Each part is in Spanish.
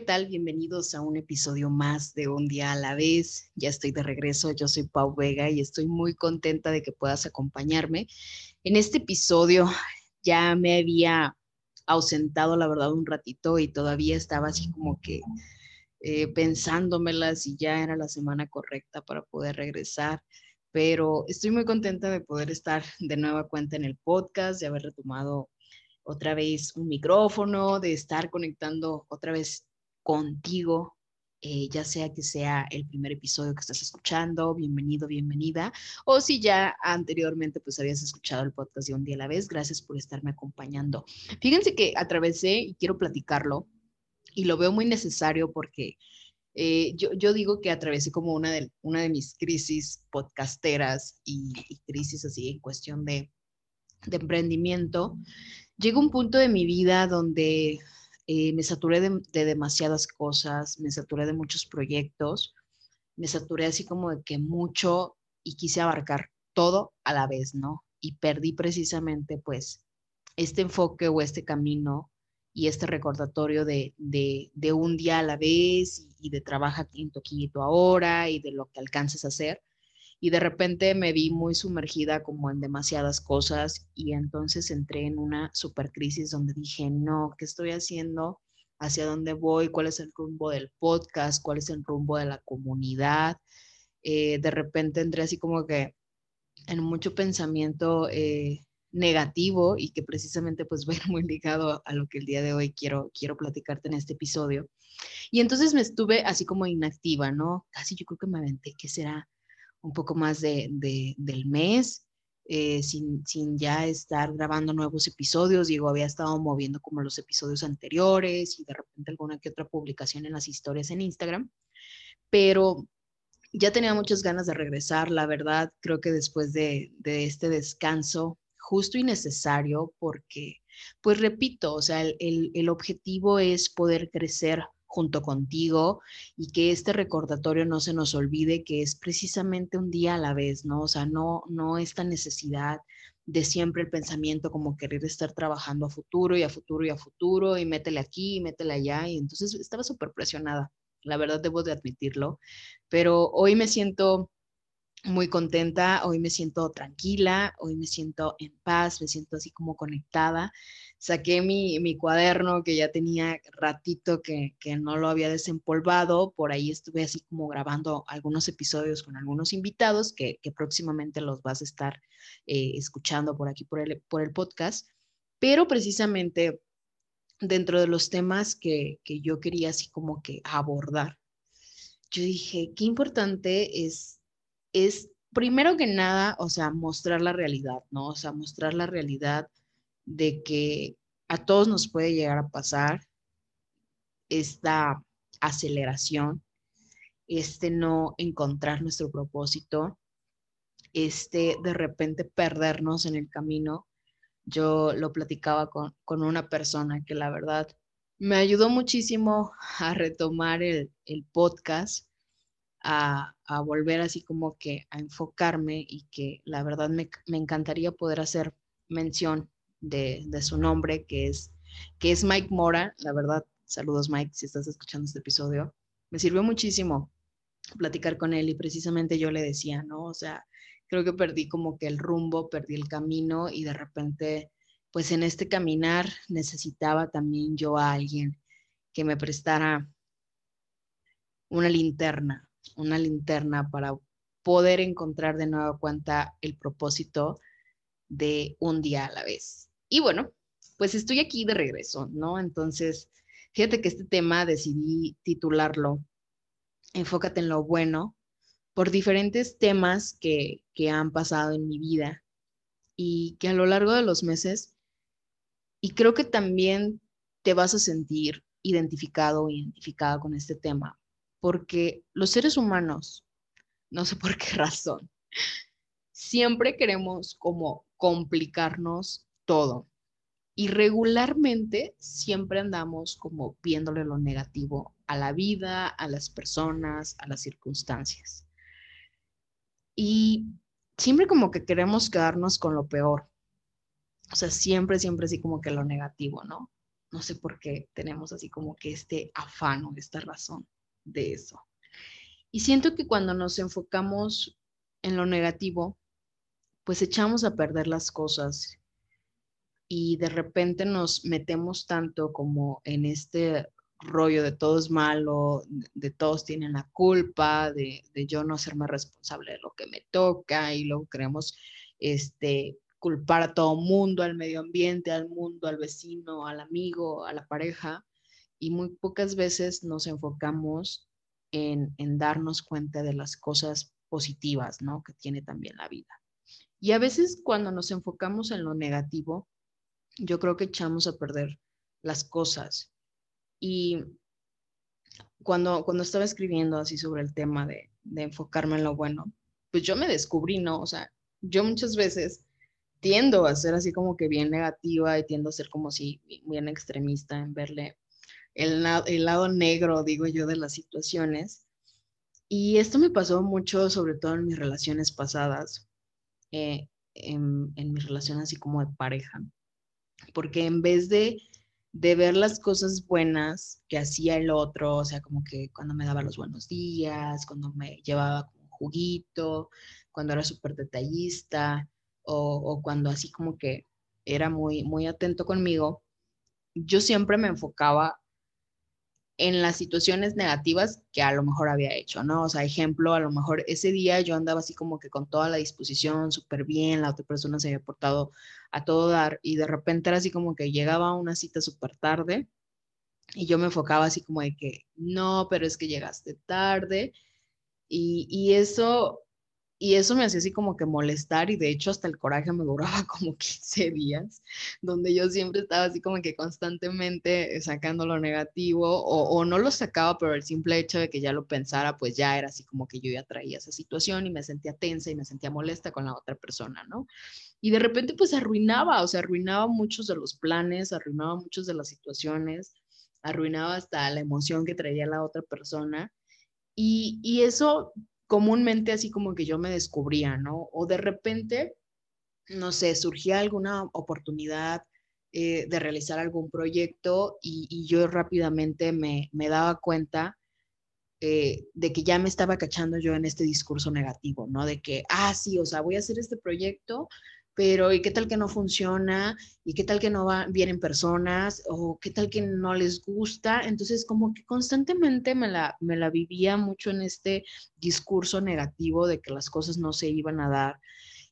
¿Qué tal? Bienvenidos a un episodio más de Un día a la vez. Ya estoy de regreso, yo soy Pau Vega y estoy muy contenta de que puedas acompañarme. En este episodio ya me había ausentado, la verdad, un ratito y todavía estaba así como que eh, si ya era la semana correcta para poder regresar. Pero estoy muy contenta de poder estar de nueva cuenta en el podcast, de haber retomado otra vez un micrófono, de estar conectando otra vez contigo, eh, ya sea que sea el primer episodio que estás escuchando, bienvenido, bienvenida, o si ya anteriormente pues habías escuchado el podcast de un día a la vez, gracias por estarme acompañando. Fíjense que atravesé y quiero platicarlo y lo veo muy necesario porque eh, yo, yo, digo que atravesé como una de, una de mis crisis podcasteras y, crisis así en cuestión de, de emprendimiento. Llega un punto de mi vida donde eh, me saturé de, demasiadas cosas, me saturé de muchos proyectos, me saturé así como de que mucho y quise abarcar todo a la vez, ¿no? Y perdí precisamente pues este enfoque o este camino y este recordatorio de, de, un día a la vez y, de trabaja poquito ahora y de lo que alcances a hacer y de repente me vi muy sumergida como en demasiadas cosas y entonces entré en una super crisis donde dije, no, ¿qué estoy haciendo? ¿Hacia dónde voy? ¿Cuál es el rumbo del podcast? ¿Cuál es el rumbo de la comunidad? Eh, de repente entré así como que en mucho pensamiento eh, negativo y que precisamente pues va muy ligado a lo que el día de hoy quiero, quiero platicarte en este episodio. Y entonces me estuve así como inactiva, ¿no? Casi yo creo que me aventé, ¿qué será? Un poco más de, del mes, eh, sin, sin, ya estar grabando nuevos episodios. Digo, había estado moviendo como los episodios anteriores y de repente alguna que otra publicación en las historias en Instagram, pero ya tenía muchas ganas de regresar, la verdad, creo que después de, de este descanso justo y necesario, porque, pues repito, o sea, el, el objetivo es poder crecer junto contigo y que este recordatorio no se nos olvide que es precisamente un día a la vez, ¿no? O sea, no, no esta necesidad de siempre el pensamiento como querer estar trabajando a futuro y a futuro y a futuro y métele aquí y métele allá y entonces estaba súper presionada, la verdad debo de admitirlo, pero hoy me siento muy contenta, hoy me siento tranquila, hoy me siento en paz, me siento así como conectada. Saqué mi, mi cuaderno que ya tenía ratito que, que, no lo había desempolvado, por ahí estuve así como grabando algunos episodios con algunos invitados que, que próximamente los vas a estar eh, escuchando por aquí, por el, por el podcast, pero precisamente dentro de los temas que, que yo quería así como que abordar, yo dije, qué importante es es primero que nada, o sea, mostrar la realidad, ¿no? O sea, mostrar la realidad de que a todos nos puede llegar a pasar esta aceleración, este no encontrar nuestro propósito, este de repente perdernos en el camino. Yo lo platicaba con, con una persona que la verdad me ayudó muchísimo a retomar el, el podcast a, volver así como que a enfocarme y que la verdad me, encantaría poder hacer mención de, su nombre, que es, que es Mike Mora. La verdad, saludos Mike, si estás escuchando este episodio. Me sirvió muchísimo platicar con él y precisamente yo le decía, ¿no? O sea, creo que perdí como que el rumbo, perdí el camino y de repente, pues en este caminar necesitaba también yo a alguien que me prestara una linterna, una linterna para poder encontrar de nueva cuenta el propósito de un día a la vez. Y bueno, pues estoy aquí de regreso, ¿no? Entonces, fíjate que este tema decidí titularlo Enfócate en lo bueno por diferentes temas que, que han pasado en mi vida y que a lo largo de los meses, y creo que también te vas a sentir identificado o identificada con este tema, porque los seres humanos, no sé por qué razón, siempre queremos como complicarnos todo. Y regularmente siempre andamos como viéndole lo negativo a la vida, a las personas, a las circunstancias. Y siempre como que queremos quedarnos con lo peor. O sea, siempre, siempre así como que lo negativo, ¿no? No sé por qué tenemos así como que este afano, esta razón de eso. Y siento que cuando nos enfocamos en lo negativo, pues echamos a perder las cosas y de repente nos metemos tanto como en este rollo de todo es malo, de todos tienen la culpa, de, yo no hacerme responsable de lo que me toca y luego queremos este, culpar a todo mundo, al medio ambiente, al mundo, al vecino, al amigo, a la pareja y muy pocas veces nos enfocamos en, en darnos cuenta de las cosas positivas, ¿no? Que tiene también la vida. Y a veces cuando nos enfocamos en lo negativo, yo creo que echamos a perder las cosas. Y cuando, cuando estaba escribiendo así sobre el tema de, de enfocarme en lo bueno, pues yo me descubrí, ¿no? O sea, yo muchas veces tiendo a ser así como que bien negativa y tiendo a ser como si bien extremista en verle el, lado negro, digo yo, de las situaciones. Y esto me pasó mucho, sobre todo en mis relaciones pasadas, eh, en, mis relaciones así como de pareja porque en vez de, de ver las cosas buenas que hacía el otro, o sea, como que cuando me daba los buenos días, cuando me llevaba un juguito, cuando era súper detallista, o, o, cuando así como que era muy, muy atento conmigo, yo siempre me enfocaba en las situaciones negativas que a lo mejor había hecho, ¿no? O sea, ejemplo, a lo mejor ese día yo andaba así como que con toda la disposición, súper bien, la otra persona se había portado a todo dar y de repente era así como que llegaba una cita súper tarde y yo me enfocaba así como de que, no, pero es que llegaste tarde y, y eso y eso me hacía así como que molestar y de hecho hasta el coraje me duraba como 15 días, donde yo siempre estaba así como que constantemente sacando lo negativo o, no lo sacaba, pero el simple hecho de que ya lo pensara, pues ya era así como que yo ya traía esa situación y me sentía tensa y me sentía molesta con la otra persona, ¿no? Y de repente pues arruinaba, o sea, arruinaba muchos de los planes, arruinaba muchas de las situaciones, arruinaba hasta la emoción que traía la otra persona. Y, y eso comúnmente así como que yo me descubría, ¿no? O de repente, no sé, surgía alguna oportunidad eh, de realizar algún proyecto y, yo rápidamente me, daba cuenta eh, de que ya me estaba cachando yo en este discurso negativo, ¿no? De que, ah, sí, o sea, voy a hacer este proyecto, pero ¿y qué tal que no funciona? ¿Y qué tal que no va, vienen personas? ¿O qué tal que no les gusta? Entonces, como que constantemente me la, me la vivía mucho en este discurso negativo de que las cosas no se iban a dar.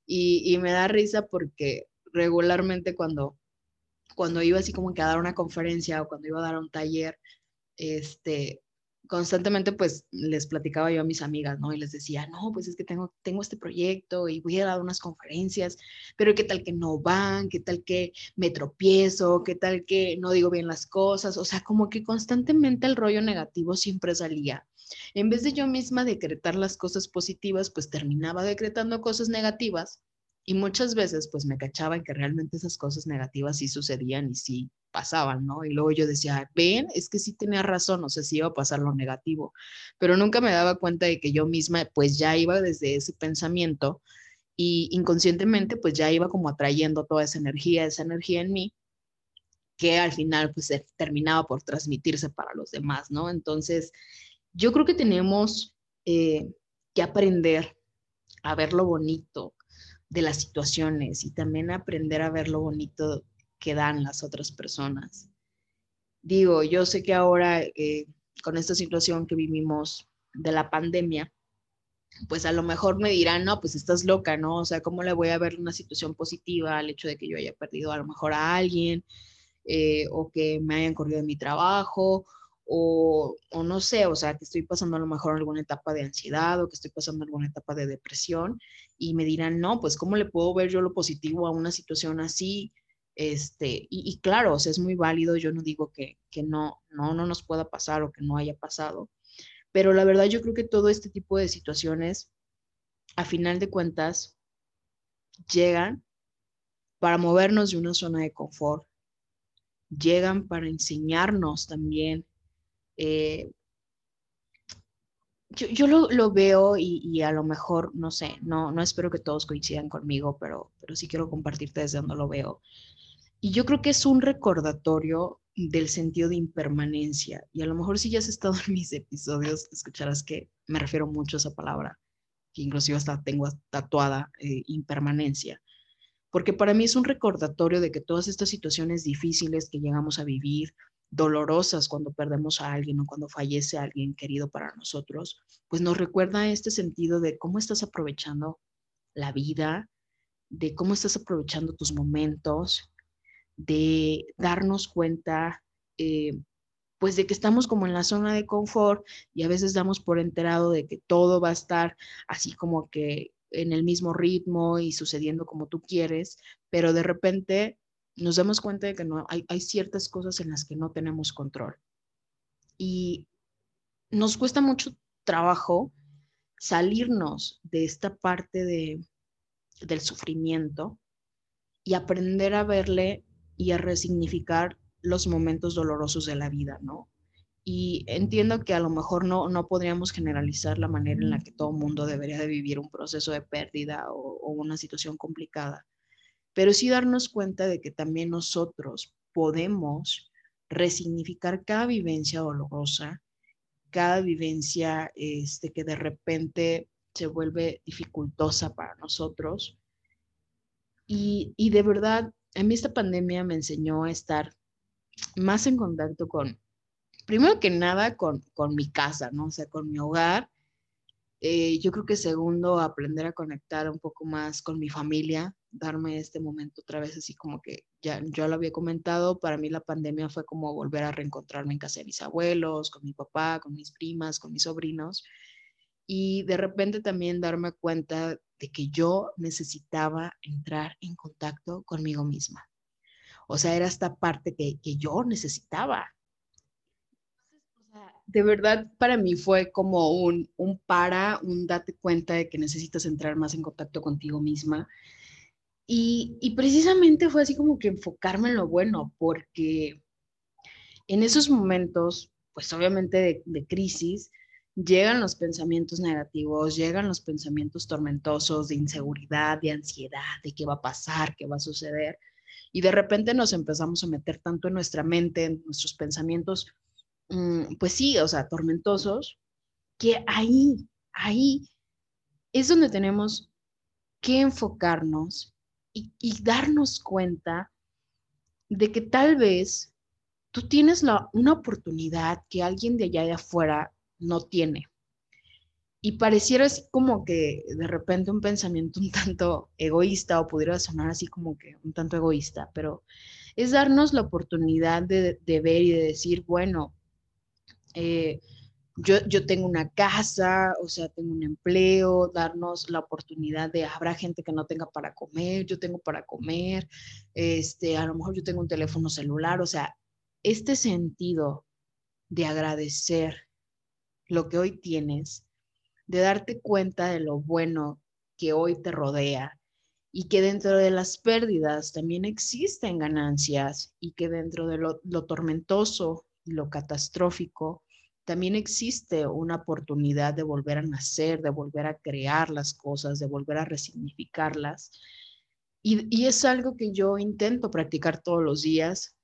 Y, me da risa porque regularmente cuando, cuando iba así como que a dar una conferencia o cuando iba a dar un taller, este, constantemente pues les platicaba yo a mis amigas, ¿no? Y les decía, no, pues es que tengo, tengo este proyecto y voy a dar unas conferencias, pero qué tal que no van, qué tal que me tropiezo, qué tal que no digo bien las cosas, o sea, como que constantemente el rollo negativo siempre salía. En vez de yo misma decretar las cosas positivas, pues terminaba decretando cosas negativas y muchas veces pues me cachaba en que realmente esas cosas negativas sí sucedían y sí pasaban, ¿no? Y luego yo decía, ven, es que sí tenía razón, no sé si iba a pasar lo negativo, pero nunca me daba cuenta de que yo misma pues ya iba desde ese pensamiento y inconscientemente pues ya iba como atrayendo toda esa energía, esa energía en mí que al final pues terminaba por transmitirse para los demás, ¿no? Entonces, yo creo que tenemos eh, que aprender a ver lo bonito, de las situaciones y también aprender a ver lo bonito que dan las otras personas. Digo, yo sé que ahora eh, con esta situación que vivimos de la pandemia, pues a lo mejor me dirán, no, pues estás loca, ¿no? O sea, ¿cómo le voy a ver una situación positiva al hecho de que yo haya perdido a lo mejor a alguien eh, o que me hayan corrido de mi trabajo o, no sé, o sea, que estoy pasando a lo mejor alguna etapa de ansiedad o que estoy pasando alguna etapa de depresión y me dirán, no, pues ¿cómo le puedo ver yo lo positivo a una situación así? Este, y, claro, o sea, es muy válido, yo no digo que, que no, no, no nos pueda pasar o que no haya pasado, pero la verdad yo creo que todo este tipo de situaciones, a final de cuentas, llegan para movernos de una zona de confort, llegan para enseñarnos también. Eh, yo, lo, veo y, a lo mejor, no sé, no, no espero que todos coincidan conmigo, pero, pero sí quiero compartirte desde donde lo veo. Y yo creo que es un recordatorio del sentido de impermanencia. Y a lo mejor si ya has estado en mis episodios, escucharás que me refiero mucho a esa palabra, que inclusive hasta tengo tatuada, eh, impermanencia. Porque para mí es un recordatorio de que todas estas situaciones difíciles que llegamos a vivir, dolorosas cuando perdemos a alguien o cuando fallece alguien querido para nosotros, pues nos recuerda este sentido de cómo estás aprovechando la vida, de cómo estás aprovechando tus momentos, de darnos cuenta, eh, pues de que estamos como en la zona de confort y a veces damos por enterado de que todo va a estar así como que en el mismo ritmo y sucediendo como tú quieres, pero de repente nos damos cuenta de que no, hay, ciertas cosas en las que no tenemos control. Y nos cuesta mucho trabajo salirnos de esta parte de, del sufrimiento y aprender a verle y a resignificar los momentos dolorosos de la vida, ¿no? Y entiendo que a lo mejor no, no podríamos generalizar la manera en la que todo mundo debería de vivir un proceso de pérdida o una situación complicada, pero sí darnos cuenta de que también nosotros podemos resignificar cada vivencia dolorosa, cada vivencia este, que de repente se vuelve dificultosa para nosotros. Y, y de verdad a mí esta pandemia me enseñó a estar más en contacto con, primero que nada, con, con mi casa, ¿no? O sea, con mi hogar. Eh, yo creo que segundo, aprender a conectar un poco más con mi familia, darme este momento otra vez así como que ya yo lo había comentado, para mí la pandemia fue como volver a reencontrarme en casa de mis abuelos, con mi papá, con mis primas, con mis sobrinos y de repente también darme cuenta de que yo necesitaba entrar en contacto conmigo misma. O sea, era esta parte que, yo necesitaba. De verdad, para mí fue como un, un para, un date cuenta de que necesitas entrar más en contacto contigo misma. Y, y precisamente fue así como que enfocarme en lo bueno, porque en esos momentos, pues obviamente de, de crisis, llegan los pensamientos negativos, llegan los pensamientos tormentosos de inseguridad, de ansiedad, de qué va a pasar, qué va a suceder. Y de repente nos empezamos a meter tanto en nuestra mente, en nuestros pensamientos, pues sí, o sea, tormentosos, que ahí, ahí es donde tenemos que enfocarnos y, darnos cuenta de que tal vez tú tienes la, una oportunidad que alguien de allá de afuera no tiene. Y pareciera así como que de repente un pensamiento un tanto egoísta o pudiera sonar así como que un tanto egoísta, pero es darnos la oportunidad de, ver y de decir, bueno, eh, yo, yo, tengo una casa, o sea, tengo un empleo, darnos la oportunidad de, habrá gente que no tenga para comer, yo tengo para comer, este, a lo mejor yo tengo un teléfono celular, o sea, este sentido de agradecer lo que hoy tienes, de darte cuenta de lo bueno que hoy te rodea y que dentro de las pérdidas también existen ganancias y que dentro de lo, tormentoso y lo catastrófico también existe una oportunidad de volver a nacer, de volver a crear las cosas, de volver a resignificarlas. Y, es algo que yo intento practicar todos los días,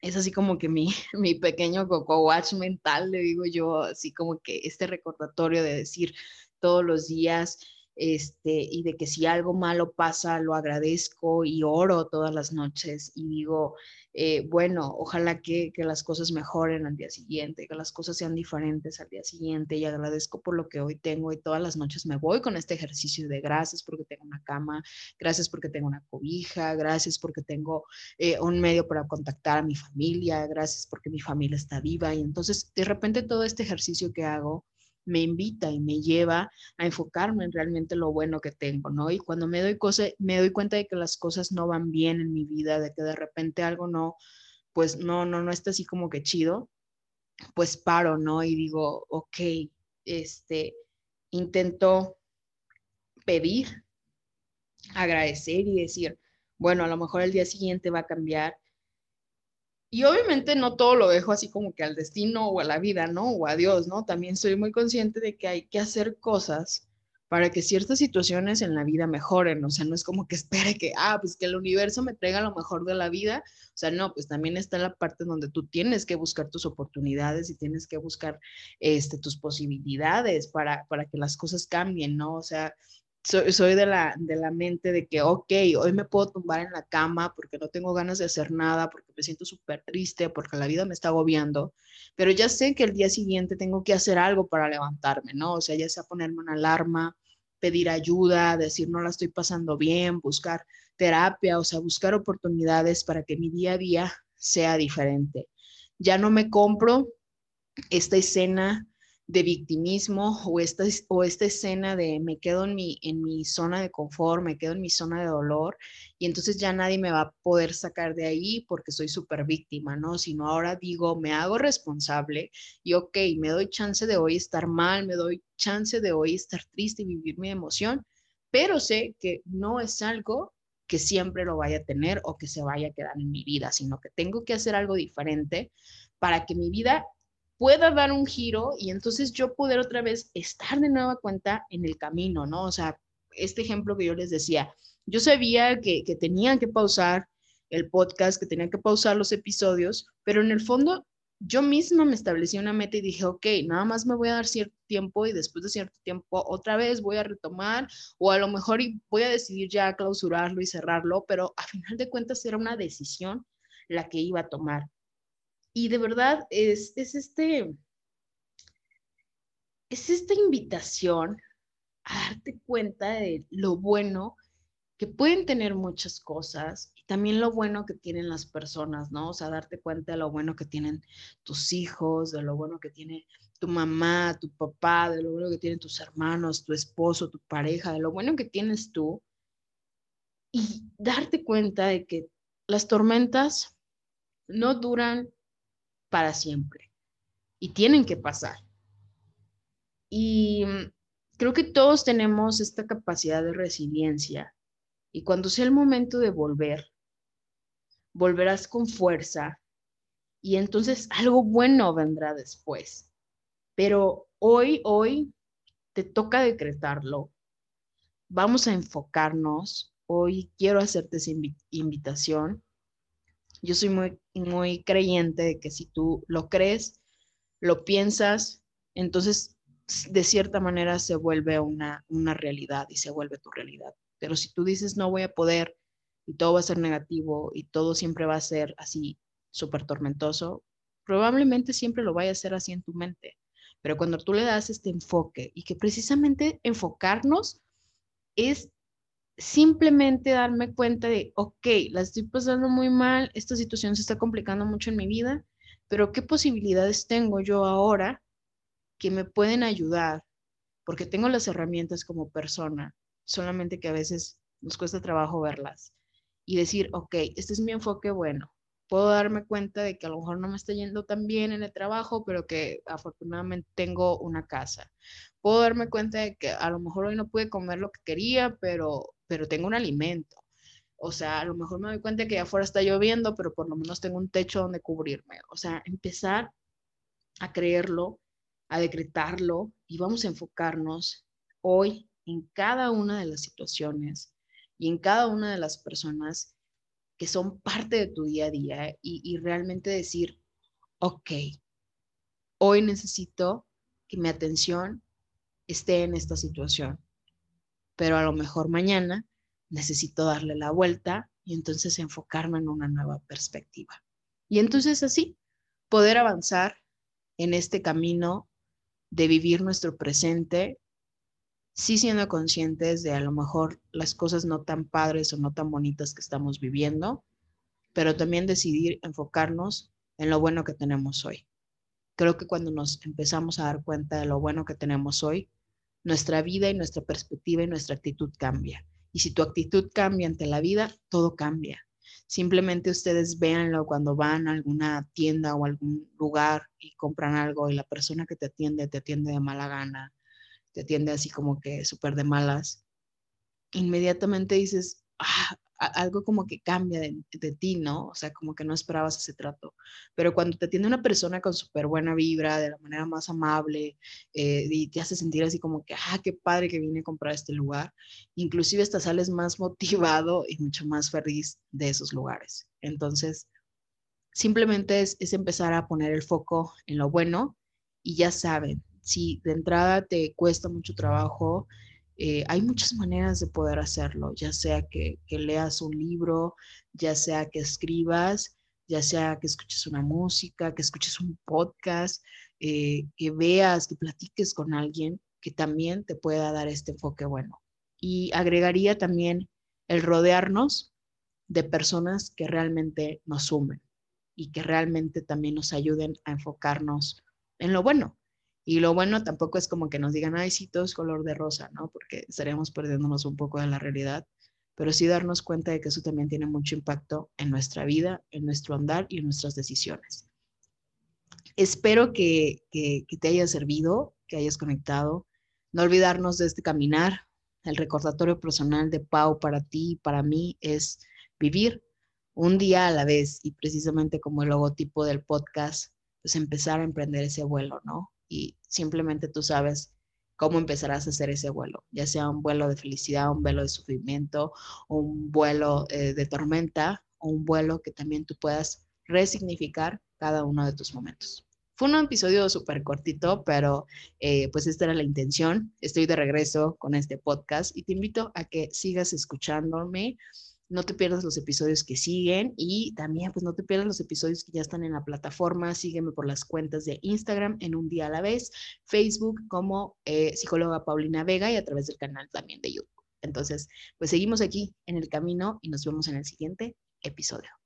es así como que mi, mi pequeño coco watch mental, le digo yo, así como que este recordatorio de decir todos los días, este, y de que si algo malo pasa, lo agradezco y oro todas las noches y digo, eh, bueno, ojalá que, que, las cosas mejoren al día siguiente, que las cosas sean diferentes al día siguiente y agradezco por lo que hoy tengo y todas las noches me voy con este ejercicio de gracias porque tengo una cama, gracias porque tengo una cobija, gracias porque tengo eh, un medio para contactar a mi familia, gracias porque mi familia está viva y entonces de repente todo este ejercicio que hago me invita y me lleva a enfocarme en realmente lo bueno que tengo, ¿no? Y cuando me doy, cosa, me doy cuenta de que las cosas no van bien en mi vida, de que de repente algo no, pues no, no, no está así como que chido, pues paro, ¿no? Y digo, ok, este, intento pedir agradecer y decir, bueno, a lo mejor el día siguiente va a cambiar. Y obviamente no todo lo dejo así como que al destino o a la vida, ¿no? O a Dios, ¿no? También soy muy consciente de que hay que hacer cosas para que ciertas situaciones en la vida mejoren. O sea, no es como que espere que, ah, pues que el universo me traiga lo mejor de la vida. O sea, no, pues también está la parte donde tú tienes que buscar tus oportunidades y tienes que buscar este, tus posibilidades para, para que las cosas cambien, ¿no? O sea, soy, de, la, de la mente de que, ok, hoy me puedo tumbar en la cama porque no tengo ganas de hacer nada, porque me siento súper triste, porque la vida me está agobiando, pero ya sé que el día siguiente tengo que hacer algo para levantarme, ¿no? O sea, ya sea ponerme una alarma, pedir ayuda, decir no la estoy pasando bien, buscar terapia, o sea, buscar oportunidades para que mi día a día sea diferente. Ya no me compro esta escena de victimismo o esta, o esta escena de me quedo en mi, en mi zona de confort, me quedo en mi zona de dolor y entonces ya nadie me va a poder sacar de ahí porque soy súper víctima, ¿no? Sino ahora digo, me hago responsable y ok, me doy chance de hoy estar mal, me doy chance de hoy estar triste y vivir mi emoción, pero sé que no es algo que siempre lo vaya a tener o que se vaya a quedar en mi vida, sino que tengo que hacer algo diferente para que mi vida pueda dar un giro y entonces yo poder otra vez estar de nueva cuenta en el camino, ¿no? O sea, este ejemplo que yo les decía, yo sabía que, tenían que pausar el podcast, que tenían que pausar los episodios, pero en el fondo yo misma me establecí una meta y dije, ok, nada más me voy a dar cierto tiempo y después de cierto tiempo otra vez voy a retomar o a lo mejor voy a decidir ya clausurarlo y cerrarlo, pero a final de cuentas era una decisión la que iba a tomar. Y de verdad es, es, este, es esta invitación a darte cuenta de lo bueno que pueden tener muchas cosas y también lo bueno que tienen las personas, ¿no? O sea, darte cuenta de lo bueno que tienen tus hijos, de lo bueno que tiene tu mamá, tu papá, de lo bueno que tienen tus hermanos, tu esposo, tu pareja, de lo bueno que tienes tú. Y darte cuenta de que las tormentas no duran para siempre y tienen que pasar. Y creo que todos tenemos esta capacidad de resiliencia y cuando sea el momento de volver, volverás con fuerza y entonces algo bueno vendrá después. Pero hoy, hoy te toca decretarlo. Vamos a enfocarnos. Hoy quiero hacerte esa invitación yo soy muy, creyente de que si tú lo crees, lo piensas, entonces de cierta manera se vuelve una, una realidad y se vuelve tu realidad. Pero si tú dices no voy a poder y todo va a ser negativo y todo siempre va a ser así súper tormentoso, probablemente siempre lo vaya a ser así en tu mente. Pero cuando tú le das este enfoque y que precisamente enfocarnos es simplemente darme cuenta de, ok, la estoy pasando muy mal, esta situación se está complicando mucho en mi vida, pero ¿qué posibilidades tengo yo ahora que me pueden ayudar? Porque tengo las herramientas como persona, solamente que a veces nos cuesta trabajo verlas. Y decir, ok, este es mi enfoque bueno. Puedo darme cuenta de que a lo mejor no me está yendo tan bien en el trabajo, pero que afortunadamente tengo una casa. Puedo darme cuenta de que a lo mejor hoy no pude comer lo que quería, pero pero tengo un alimento. O sea, a lo mejor me doy cuenta que afuera está lloviendo, pero por lo menos tengo un techo donde cubrirme. O sea, empezar a creerlo, a decretarlo y vamos a enfocarnos hoy en cada una de las situaciones y en cada una de las personas que son parte de tu día a día y, y realmente decir, ok, hoy necesito que mi atención esté en esta situación pero a lo mejor mañana necesito darle la vuelta y entonces enfocarme en una nueva perspectiva. Y entonces así poder avanzar en este camino de vivir nuestro presente, sí siendo conscientes de a lo mejor las cosas no tan padres o no tan bonitas que estamos viviendo, pero también decidir enfocarnos en lo bueno que tenemos hoy. Creo que cuando nos empezamos a dar cuenta de lo bueno que tenemos hoy, nuestra vida y nuestra perspectiva y nuestra actitud cambia. Y si tu actitud cambia ante la vida, todo cambia. Simplemente ustedes véanlo cuando van a alguna tienda o algún lugar y compran algo y la persona que te atiende te atiende de mala gana, te atiende así como que súper de malas. inmediatamente dices, ah, algo como que cambia de, ti, ¿no? O sea, como que no esperabas ese trato. Pero cuando te atiende una persona con súper buena vibra, de la manera más amable, eh, y te hace sentir así como que, ah, qué padre que vine a comprar este lugar, inclusive hasta sales más motivado y mucho más feliz de esos lugares. Entonces, simplemente es, es empezar a poner el foco en lo bueno y ya saben, si de entrada te cuesta mucho trabajo, eh, hay muchas maneras de poder hacerlo, ya sea que, leas un libro, ya sea que escribas, ya sea que escuches una música, que escuches un podcast, eh, que veas, que platiques con alguien que también te pueda dar este enfoque bueno. Y agregaría también el rodearnos de personas que realmente nos sumen y que realmente también nos ayuden a enfocarnos en lo bueno, y lo bueno tampoco es como que nos digan, ay, sí, todo es color de rosa, ¿no? Porque estaríamos perdiéndonos un poco de la realidad, pero sí darnos cuenta de que eso también tiene mucho impacto en nuestra vida, en nuestro andar y en nuestras decisiones. Espero que, que, que te haya servido, que hayas conectado. No olvidarnos de este caminar. El recordatorio personal de Pau para ti y para mí es vivir un día a la vez y precisamente como el logotipo del podcast, pues empezar a emprender ese vuelo, ¿no? Y simplemente tú sabes cómo empezarás a hacer ese vuelo, ya sea un vuelo de felicidad, un vuelo de sufrimiento, un vuelo eh, de tormenta o un vuelo que también tú puedas resignificar cada uno de tus momentos. Fue un episodio súper cortito, pero eh, pues esta era la intención. Estoy de regreso con este podcast y te invito a que sigas escuchándome no te pierdas los episodios que siguen y también pues no te pierdas los episodios que ya están en la plataforma. Sígueme por las cuentas de Instagram en un día a la vez, Facebook como eh, psicóloga Paulina Vega y a través del canal también de YouTube. Entonces, pues seguimos aquí en el camino y nos vemos en el siguiente episodio.